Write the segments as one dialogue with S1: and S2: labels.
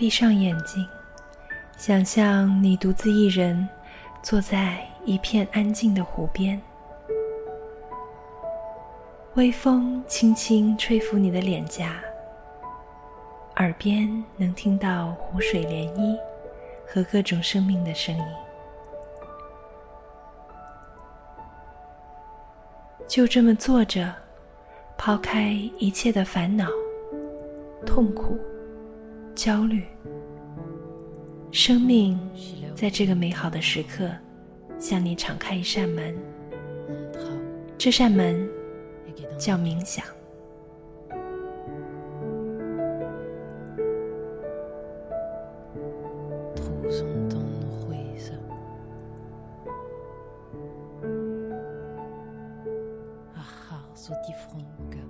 S1: 闭上眼睛，想象你独自一人坐在一片安静的湖边，微风轻轻吹拂你的脸颊，耳边能听到湖水涟漪和各种生命的声音。就这么坐着，抛开一切的烦恼、痛苦、焦虑。生命在这个美好的时刻，向你敞开一扇门。这扇门叫冥想。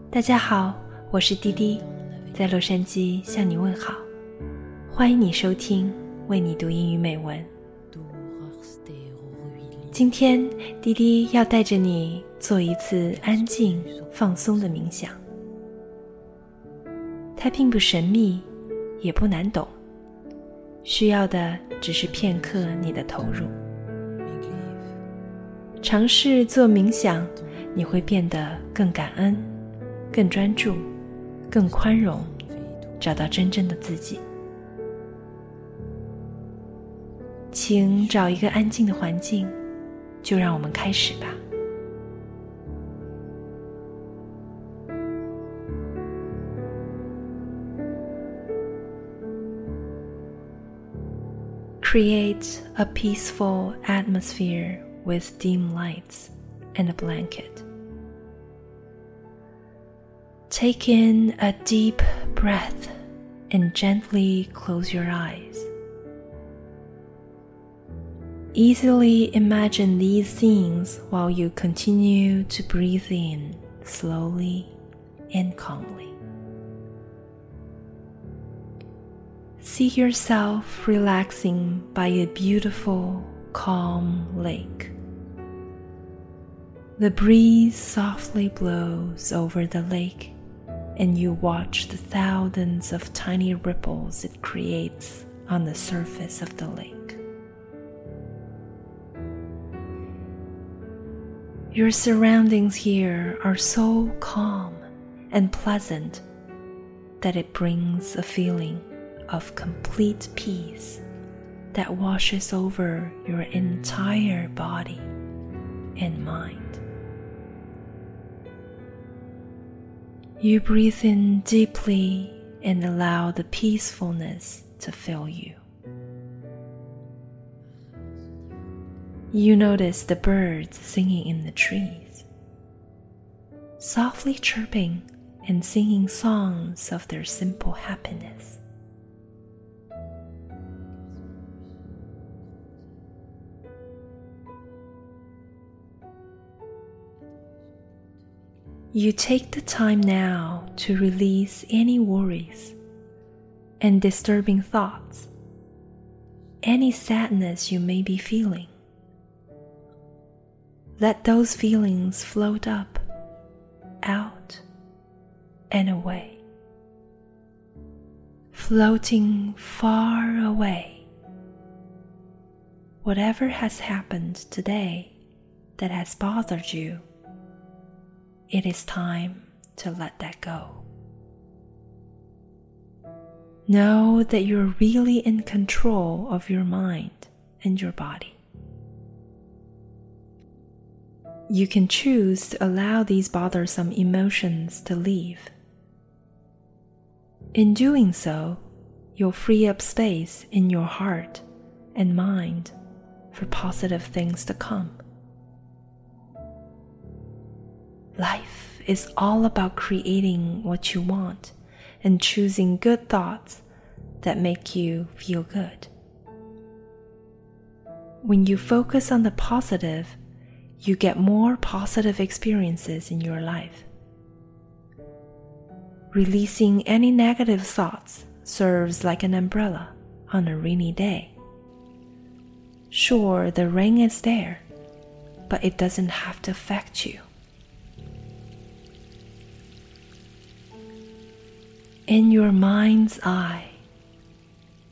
S1: 大家好，我是滴滴，在洛杉矶向你问好，欢迎你收听。为你读英语美文。今天，滴滴要带着你做一次安静放松的冥想。它并不神秘，也不难懂，需要的只是片刻你的投入。尝试做冥想，你会变得更感恩、更专注、更宽容，找到真正的自己。请找一个安静的环境，就让我们开始吧。Create a peaceful atmosphere with dim lights and a blanket. Take in a deep breath and gently close your eyes. Easily imagine these scenes while you continue to breathe in slowly and calmly. See yourself relaxing by a beautiful, calm lake. The breeze softly blows over the lake, and you watch the thousands of tiny ripples it creates on the surface of the lake. Your surroundings here are so calm and pleasant that it brings a feeling of complete peace that washes over your entire body and mind. You breathe in deeply and allow the peacefulness to fill you. You notice the birds singing in the trees, softly chirping and singing songs of their simple happiness. You take the time now to release any worries and disturbing thoughts, any sadness you may be feeling. Let those feelings float up, out, and away. Floating far away. Whatever has happened today that has bothered you, it is time to let that go. Know that you're really in control of your mind and your body. You can choose to allow these bothersome emotions to leave. In doing so, you'll free up space in your heart and mind for positive things to come. Life is all about creating what you want and choosing good thoughts that make you feel good. When you focus on the positive, you get more positive experiences in your life. Releasing any negative thoughts serves like an umbrella on a rainy day. Sure, the rain is there, but it doesn't have to affect you. In your mind's eye,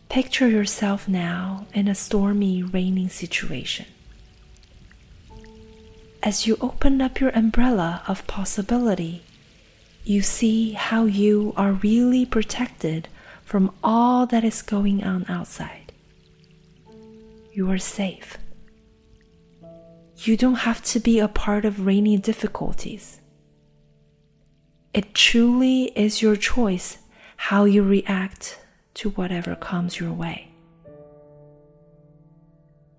S1: Picture yourself now in a stormy, raining situation. As you open up your umbrella of possibility, you see how you are really protected from all that is going on outside. You are safe. You don't have to be a part of rainy difficulties. It truly is your choice how you react to whatever comes your way.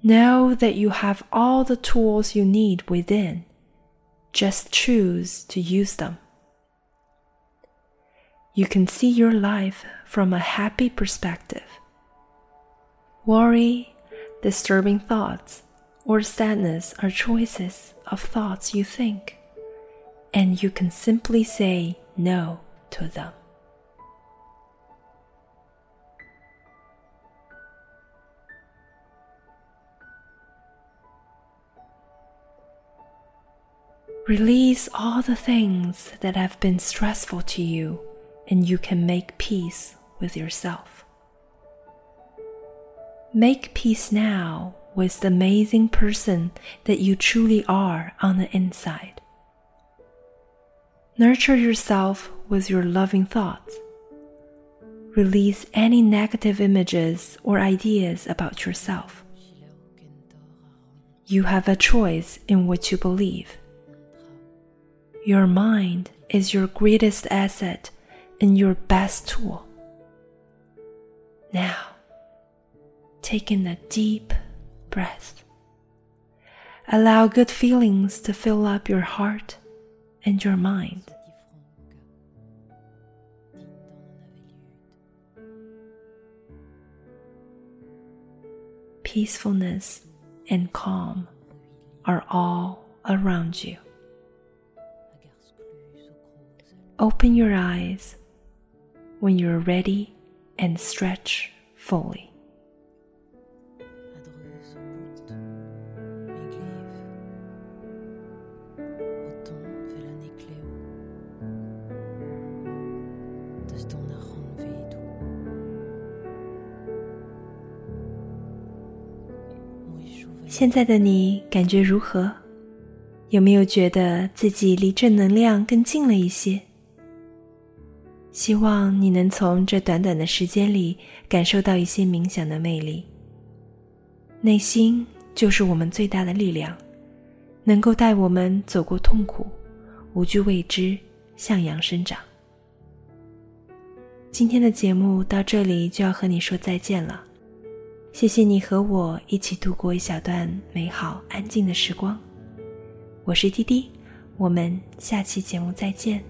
S1: Know that you have all the tools you need within. Just choose to use them. You can see your life from a happy perspective. Worry, disturbing thoughts, or sadness are choices of thoughts you think, and you can simply say no to them. Release all the things that have been stressful to you, and you can make peace with yourself. Make peace now with the amazing person that you truly are on the inside. Nurture yourself with your loving thoughts. Release any negative images or ideas about yourself. You have a choice in what you believe. Your mind is your greatest asset and your best tool. Now, take in a deep breath. Allow good feelings to fill up your heart and your mind. Peacefulness and calm are all around you. Open your eyes when you're ready and stretch fully.
S2: de ton arranvé doux.
S1: 现在的你感觉如何？有没有觉得自己离正能量更近了一些？ 希望你能从这短短的时间里感受到一些冥想的魅力。内心就是我们最大的力量，能够带我们走过痛苦，无惧未知，向阳生长。今天的节目到这里就要和你说再见了，谢谢你和我一起度过一小段美好安静的时光。我是滴滴，我们下期节目再见。